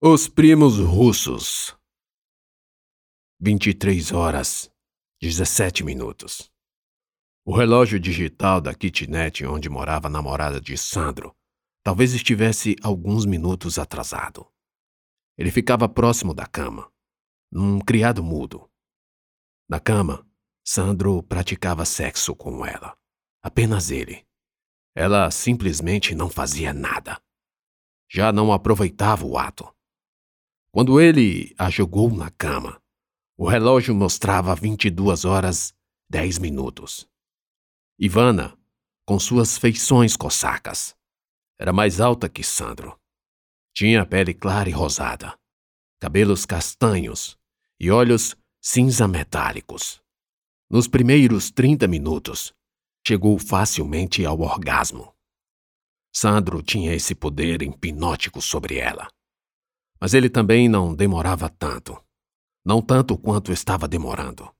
Os primos russos. 23 horas 17 minutos. O relógio digital da kitnet onde morava a namorada de Sandro talvez estivesse alguns minutos atrasado. Ele ficava próximo da cama, num criado mudo. Na cama, Sandro praticava sexo com ela. Apenas ele. Ela simplesmente não fazia nada. Já não aproveitava o ato. Quando ele a jogou na cama, o relógio mostrava 22 horas 10 minutos. Ivana, com suas feições cossacas, era mais alta que Sandro. Tinha pele clara e rosada, cabelos castanhos e olhos cinza metálicos. Nos primeiros 30 minutos, chegou facilmente ao orgasmo. Sandro tinha esse poder hipnótico sobre ela. Mas ele também não demorava tanto. Não tanto quanto estava demorando.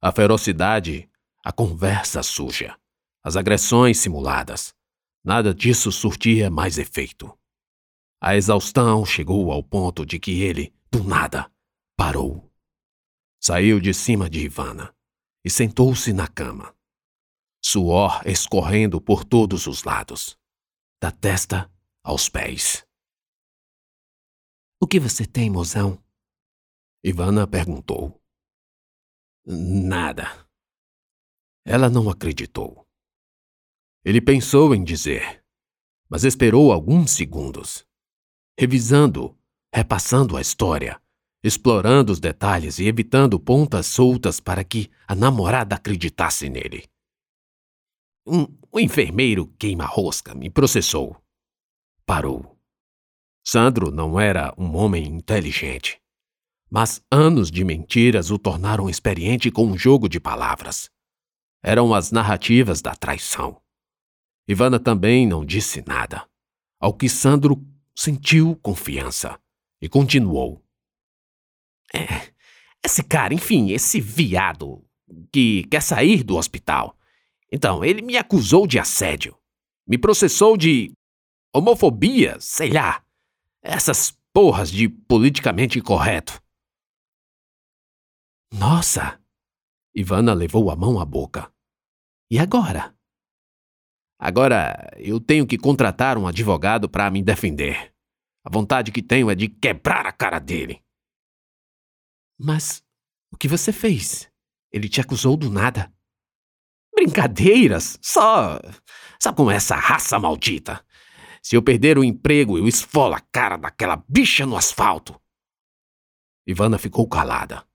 A ferocidade, a conversa suja, as agressões simuladas, nada disso surtia mais efeito. A exaustão chegou ao ponto de que ele, do nada, parou. Saiu de cima de Ivana e sentou-se na cama. Suor escorrendo por todos os lados, da testa aos pés. O que você tem, mozão? Ivana perguntou. Nada. Ela não acreditou. Ele pensou em dizer, mas esperou alguns segundos, revisando, repassando a história, explorando os detalhes e evitando pontas soltas para que a namorada acreditasse nele. Um, um enfermeiro queima-rosca me processou. Parou. Sandro não era um homem inteligente, mas anos de mentiras o tornaram experiente com um jogo de palavras. Eram as narrativas da traição. Ivana também não disse nada, ao que Sandro sentiu confiança e continuou. É, esse cara, enfim, esse viado que quer sair do hospital. Então, ele me acusou de assédio. Me processou de homofobia, sei lá. Essas porras de politicamente incorreto. Nossa! Ivana levou a mão à boca. E agora? Agora eu tenho que contratar um advogado para me defender. A vontade que tenho é de quebrar a cara dele. Mas o que você fez? Ele te acusou do nada. Brincadeiras, só. Só com essa raça maldita. Se eu perder o emprego, eu esfolo a cara daquela bicha no asfalto. Ivana ficou calada.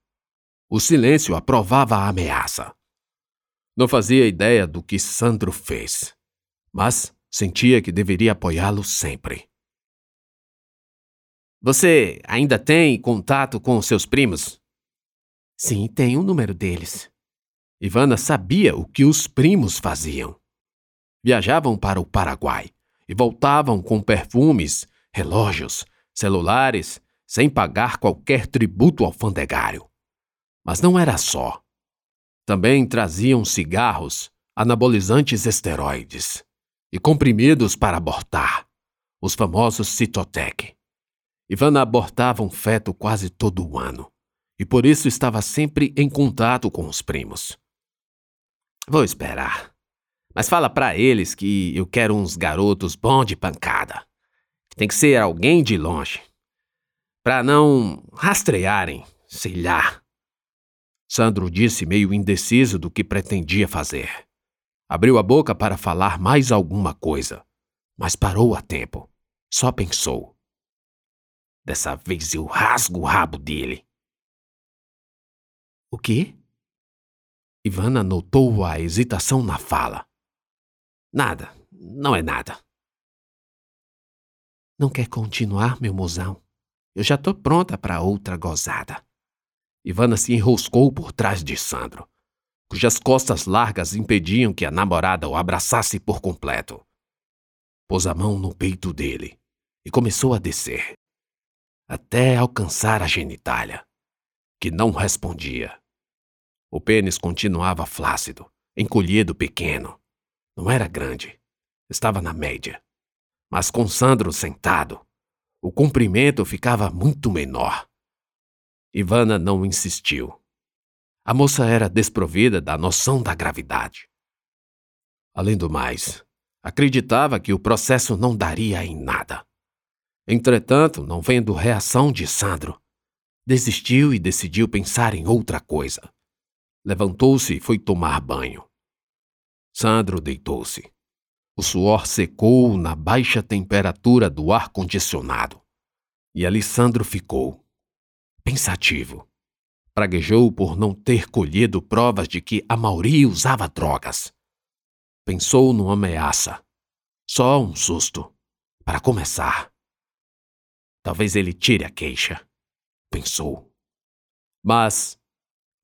O silêncio aprovava a ameaça. Não fazia ideia do que Sandro fez, mas sentia que deveria apoiá-lo sempre. Você ainda tem contato com seus primos? Sim, tenho o número deles. Ivana sabia o que os primos faziam. Viajavam para o Paraguai e voltavam com perfumes, relógios, celulares, sem pagar qualquer tributo alfandegário. Mas não era só. Também traziam cigarros, anabolizantes esteroides e comprimidos para abortar, os famosos Citotec. Ivana abortava um feto quase todo o ano e por isso estava sempre em contato com os primos. Vou esperar, mas fala para eles que eu quero uns garotos bons de pancada. Tem que ser alguém de longe. Pra não rastrearem, sei lá. Sandro disse meio indeciso do que pretendia fazer. Abriu a boca para falar mais alguma coisa, mas parou a tempo. Só pensou. Dessa vez eu rasgo o rabo dele. O quê? Ivana notou a hesitação na fala. Nada, não é nada. Não quer continuar, meu mozão? Eu já tô pronta para outra gozada. Ivana se enroscou por trás de Sandro, cujas costas largas impediam que a namorada o abraçasse por completo. Pôs a mão no peito dele e começou a descer, até alcançar a genitália, que não respondia. O pênis continuava flácido, encolhido pequeno, não era grande, estava na média. Mas com Sandro sentado, o comprimento ficava muito menor. Ivana não insistiu. A moça era desprovida da noção da gravidade. Além do mais, acreditava que o processo não daria em nada. Entretanto, não vendo reação de Sandro, desistiu e decidiu pensar em outra coisa. Levantou-se e foi tomar banho. Sandro deitou-se. O suor secou na baixa temperatura do ar-condicionado. E Alessandro ficou, pensativo. Praguejou por não ter colhido provas de que a Mauri usava drogas. Pensou numa ameaça. Só um susto. Para começar. Talvez ele tire a queixa. Pensou. Mas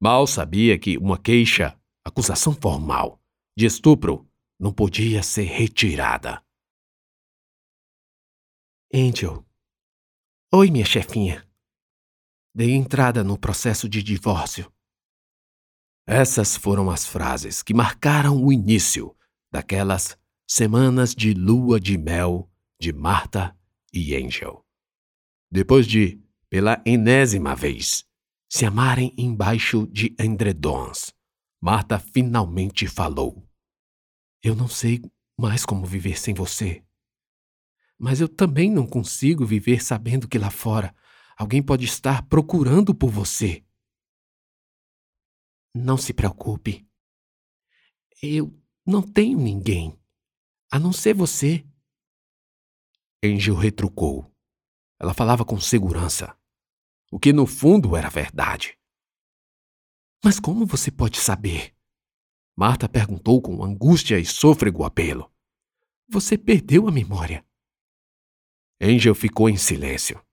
mal sabia que uma queixa, acusação formal, de estupro, não podia ser retirada. Angel. Oi, minha chefinha. Dei entrada no processo de divórcio. Essas foram as frases que marcaram o início daquelas semanas de lua de mel de Marta e Angel. Depois de, pela enésima vez, se amarem embaixo de endredons, Marta finalmente falou. Eu não sei mais como viver sem você. Mas eu também não consigo viver sabendo que lá fora alguém pode estar procurando por você. Não se preocupe. Eu não tenho ninguém, a não ser você. Angel retrucou. Ela falava com segurança, o que no fundo era verdade. Mas como você pode saber? Marta perguntou com angústia e sôfrego apelo. Você perdeu a memória. Angel ficou em silêncio.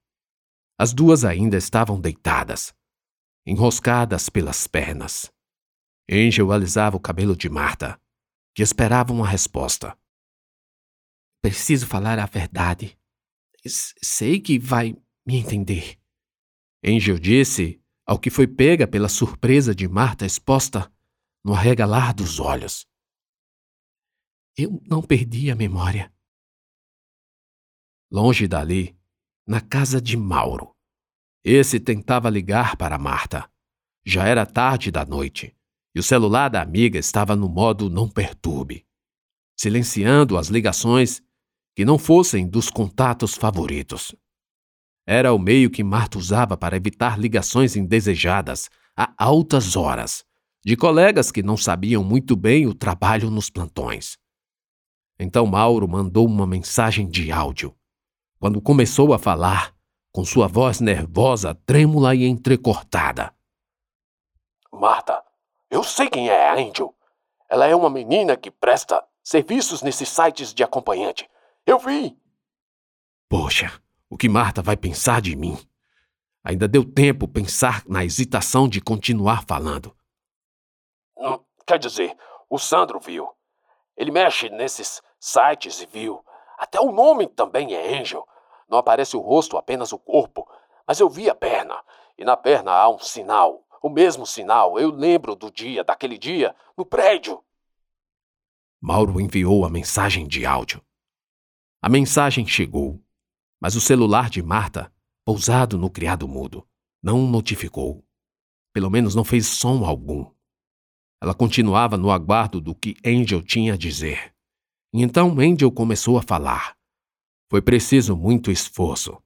As duas ainda estavam deitadas, enroscadas pelas pernas. Angel alisava o cabelo de Marta, que esperava uma resposta. Preciso falar a verdade. Sei que vai me entender. Angel disse, ao que foi pega pela surpresa de Marta exposta no arregalar dos olhos. Eu não perdi a memória. Longe dali, na casa de Mauro. Esse tentava ligar para Marta. Já era tarde da noite e o celular da amiga estava no modo não perturbe, silenciando as ligações que não fossem dos contatos favoritos. Era o meio que Marta usava para evitar ligações indesejadas a altas horas de colegas que não sabiam muito bem o trabalho nos plantões. Então Mauro mandou uma mensagem de áudio. Quando começou a falar, com sua voz nervosa, trêmula e entrecortada. Marta, eu sei quem é a Angel. Ela é uma menina que presta serviços nesses sites de acompanhante. Eu vi. Poxa, o que Marta vai pensar de mim? Ainda deu tempo pensar na hesitação de continuar falando. Quer dizer, o Sandro viu. Ele mexe nesses sites e viu. Até o nome também é Angel. Não aparece o rosto, apenas o corpo. Mas eu vi a perna. E na perna há um sinal. O mesmo sinal. Eu lembro do dia, daquele dia, no prédio. Mauro enviou a mensagem de áudio. A mensagem chegou, mas o celular de Marta, pousado no criado mudo, não notificou. Pelo menos não fez som algum. Ela continuava no aguardo do que Angel tinha a dizer. Então Angel começou a falar. Foi preciso muito esforço.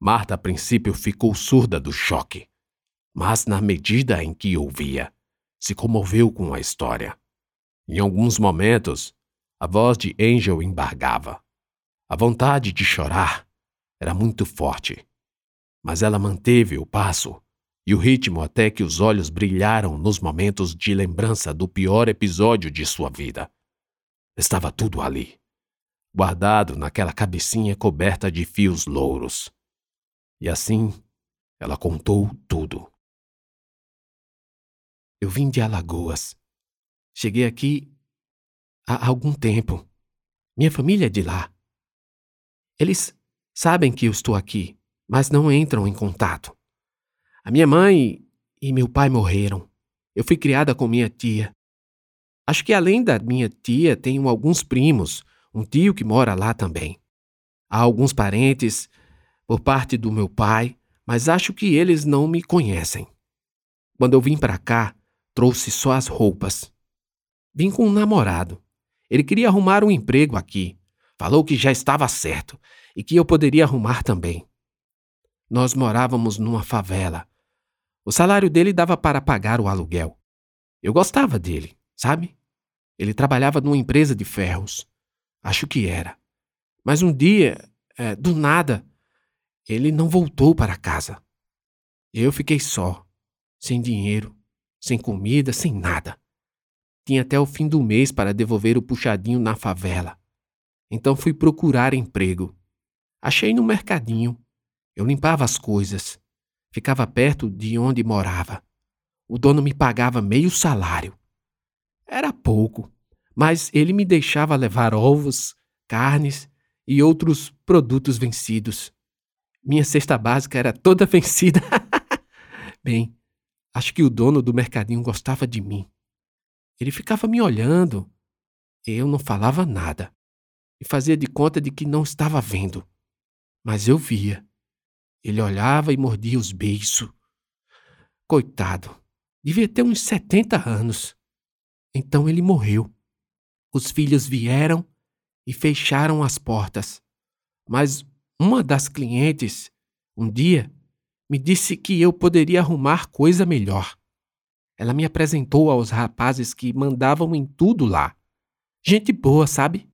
Marta, a princípio, ficou surda do choque, mas, na medida em que ouvia, se comoveu com a história. Em alguns momentos, a voz de Angel embargava. A vontade de chorar era muito forte, mas ela manteve o passo e o ritmo até que os olhos brilharam nos momentos de lembrança do pior episódio de sua vida. Estava tudo ali, guardado naquela cabecinha coberta de fios louros. E assim, ela contou tudo. Eu vim de Alagoas. Cheguei aqui há algum tempo. Minha família é de lá. Eles sabem que eu estou aqui, mas não entram em contato. A minha mãe e meu pai morreram. Eu fui criada com minha tia. Acho que além da minha tia, tenho alguns primos, um tio que mora lá também. Há alguns parentes, por parte do meu pai, mas acho que eles não me conhecem. Quando eu vim para cá, trouxe só as roupas. Vim com um namorado. Ele queria arrumar um emprego aqui. Falou que já estava certo e que eu poderia arrumar também. Nós morávamos numa favela. O salário dele dava para pagar o aluguel. Eu gostava dele, sabe? Ele trabalhava numa empresa de ferros. Acho que era. Mas um dia, é, do nada, ele não voltou para casa. Eu fiquei só, sem dinheiro, sem comida, sem nada. Tinha até o fim do mês para devolver o puxadinho na favela. Então fui procurar emprego. Achei no mercadinho. Eu limpava as coisas. Ficava perto de onde morava. O dono me pagava meio salário. Era pouco, mas ele me deixava levar ovos, carnes e outros produtos vencidos. Minha cesta básica era toda vencida. Bem, acho que o dono do mercadinho gostava de mim. Ele ficava me olhando. Eu não falava nada e fazia de conta de que não estava vendo. Mas eu via. Ele olhava e mordia os beiços. Coitado, devia ter uns 70 anos. Então ele morreu. Os filhos vieram e fecharam as portas. Mas uma das clientes, um dia, me disse que eu poderia arrumar coisa melhor. Ela me apresentou aos rapazes que mandavam em tudo lá. Gente boa, sabe?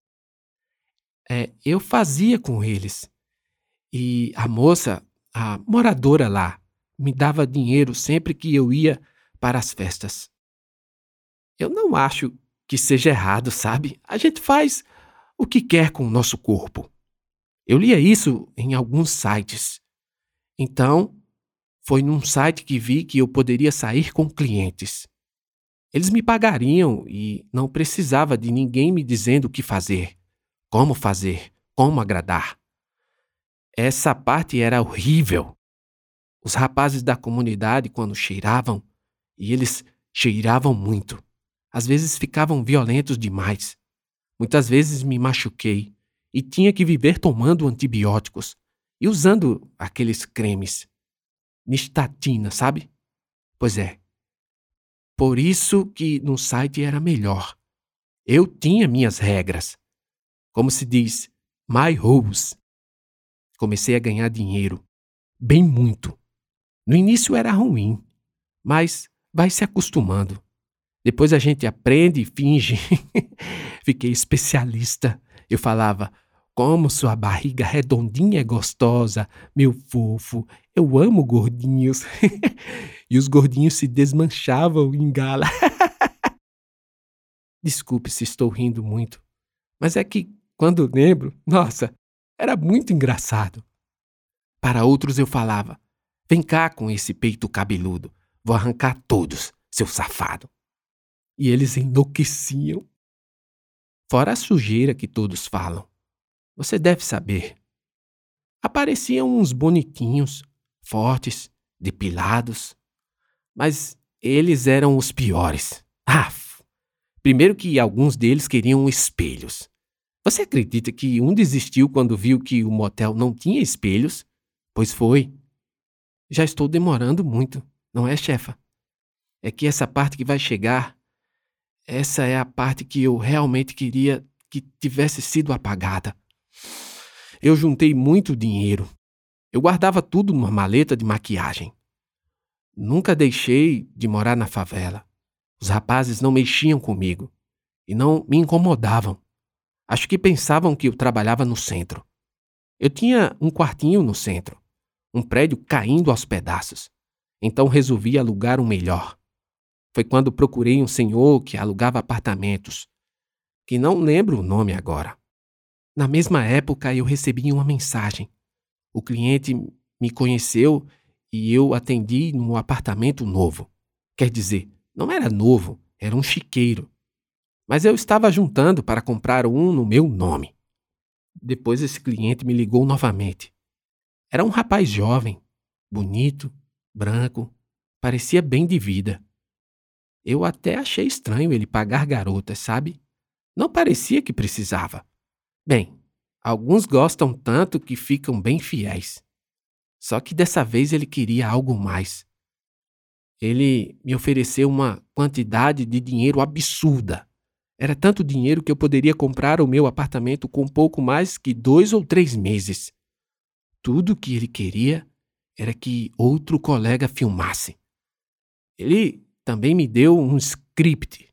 É, eu fazia com eles. E a moça, a moradora lá, me dava dinheiro sempre que eu ia para as festas. Eu não acho que seja errado, sabe? A gente faz o que quer com o nosso corpo. Eu lia isso em alguns sites. Então, foi num site que vi que eu poderia sair com clientes. Eles me pagariam e não precisava de ninguém me dizendo o que fazer, como fazer, como agradar. Essa parte era horrível. Os rapazes da comunidade, quando cheiravam, e eles cheiravam muito, às vezes ficavam violentos demais. Muitas vezes me machuquei e tinha que viver tomando antibióticos e usando aqueles cremes. Nistatina, sabe? Pois é. Por isso que no site era melhor. Eu tinha minhas regras. Como se diz, my rules. Comecei a ganhar dinheiro. Bem muito. No início era ruim, mas vai se acostumando. Depois a gente aprende e finge. Fiquei especialista. Eu falava: como sua barriga redondinha é gostosa, meu fofo. Eu amo gordinhos. e os gordinhos se desmanchavam em gala. Desculpe se estou rindo muito, mas é que, quando lembro, nossa, era muito engraçado. Para outros eu falava: Vem cá com esse peito cabeludo, vou arrancar todos, seu safado. E eles enlouqueciam. Fora a sujeira que todos falam. Você deve saber. Apareciam uns bonitinhos, fortes, depilados. Mas eles eram os piores. Ah! Primeiro que alguns deles queriam espelhos. Você acredita que um desistiu quando viu que o motel não tinha espelhos? Pois foi. Já estou demorando muito, não é, chefa? É que essa parte que vai chegar, essa é a parte que eu realmente queria que tivesse sido apagada. Eu juntei muito dinheiro. Eu guardava tudo numa maleta de maquiagem. Nunca deixei de morar na favela. Os rapazes não mexiam comigo e não me incomodavam. Acho que pensavam que eu trabalhava no centro. Eu tinha um quartinho no centro, um prédio caindo aos pedaços. Então resolvi alugar um melhor. Foi quando procurei um senhor que alugava apartamentos, que não lembro o nome agora. Na mesma época eu recebi uma mensagem. O cliente me conheceu e eu atendi num apartamento novo. Quer dizer, não era novo, era um chiqueiro mas eu estava juntando para comprar um no meu nome. Depois esse cliente me ligou novamente. Era um rapaz jovem, bonito, branco, parecia bem de vida. Eu até achei estranho ele pagar garotas, sabe? Não parecia que precisava. Bem, alguns gostam tanto que ficam bem fiéis. Só que dessa vez ele queria algo mais. Ele me ofereceu uma quantidade de dinheiro absurda. Era tanto dinheiro que eu poderia comprar o meu apartamento com pouco mais que dois ou três meses. Tudo o que ele queria era que outro colega filmasse. Ele também me deu um script.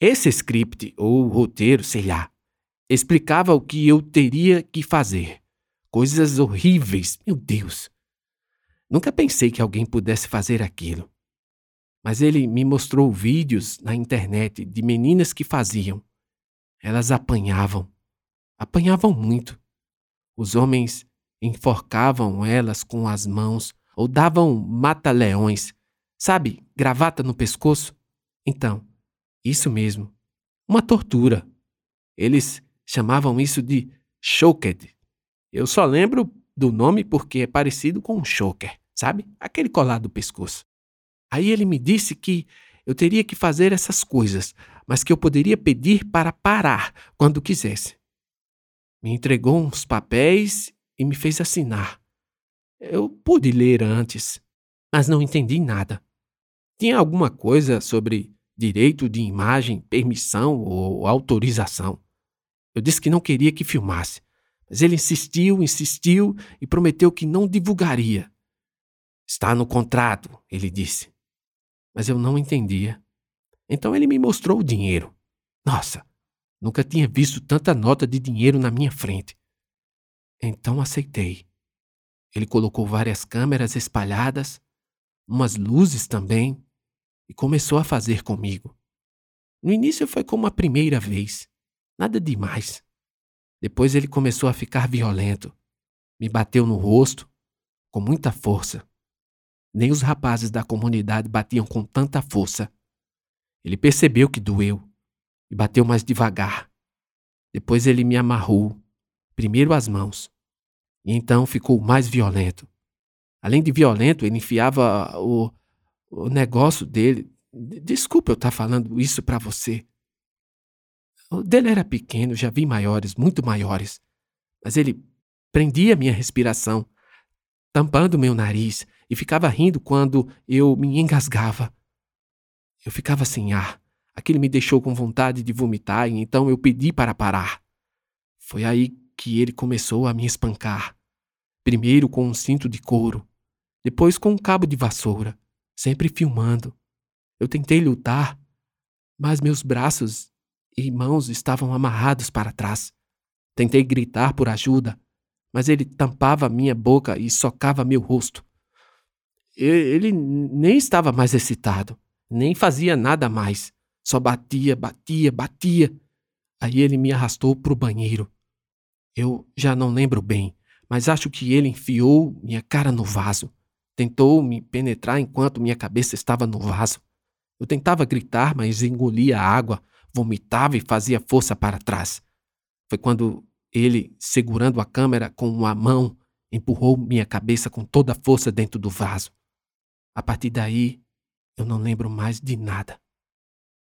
Esse script, ou roteiro, sei lá, explicava o que eu teria que fazer. Coisas horríveis, meu Deus. Nunca pensei que alguém pudesse fazer aquilo. Mas ele me mostrou vídeos na internet de meninas que faziam. Elas apanhavam. Apanhavam muito. Os homens enforcavam elas com as mãos ou davam mata-leões. Sabe, gravata no pescoço? Então, isso mesmo. Uma tortura. Eles chamavam isso de choked. Eu só lembro do nome porque é parecido com um choker, sabe? Aquele colar do pescoço. Aí ele me disse que eu teria que fazer essas coisas, mas que eu poderia pedir para parar quando quisesse. Me entregou uns papéis e me fez assinar. Eu pude ler antes, mas não entendi nada. Tinha alguma coisa sobre direito de imagem, permissão ou autorização. Eu disse que não queria que filmasse, mas ele insistiu, insistiu e prometeu que não divulgaria. Está no contrato, ele disse mas eu não entendia. Então ele me mostrou o dinheiro. Nossa, nunca tinha visto tanta nota de dinheiro na minha frente. Então aceitei. Ele colocou várias câmeras espalhadas, umas luzes também, e começou a fazer comigo. No início foi como a primeira vez, nada demais. Depois ele começou a ficar violento. Me bateu no rosto, com muita força. Nem os rapazes da comunidade batiam com tanta força. Ele percebeu que doeu e bateu mais devagar. Depois ele me amarrou, primeiro as mãos, e então ficou mais violento. Além de violento, ele enfiava o, o negócio dele. Desculpa eu estar tá falando isso para você. O dele era pequeno, já vi maiores, muito maiores. Mas ele prendia minha respiração, tampando meu nariz e ficava rindo quando eu me engasgava. Eu ficava sem ar. Aquilo me deixou com vontade de vomitar e então eu pedi para parar. Foi aí que ele começou a me espancar. Primeiro com um cinto de couro, depois com um cabo de vassoura, sempre filmando. Eu tentei lutar, mas meus braços e mãos estavam amarrados para trás. Tentei gritar por ajuda, mas ele tampava minha boca e socava meu rosto. Ele nem estava mais excitado, nem fazia nada mais. Só batia, batia, batia. Aí ele me arrastou para o banheiro. Eu já não lembro bem, mas acho que ele enfiou minha cara no vaso. Tentou me penetrar enquanto minha cabeça estava no vaso. Eu tentava gritar, mas engolia a água, vomitava e fazia força para trás. Foi quando ele, segurando a câmera com uma mão, empurrou minha cabeça com toda a força dentro do vaso. A partir daí, eu não lembro mais de nada.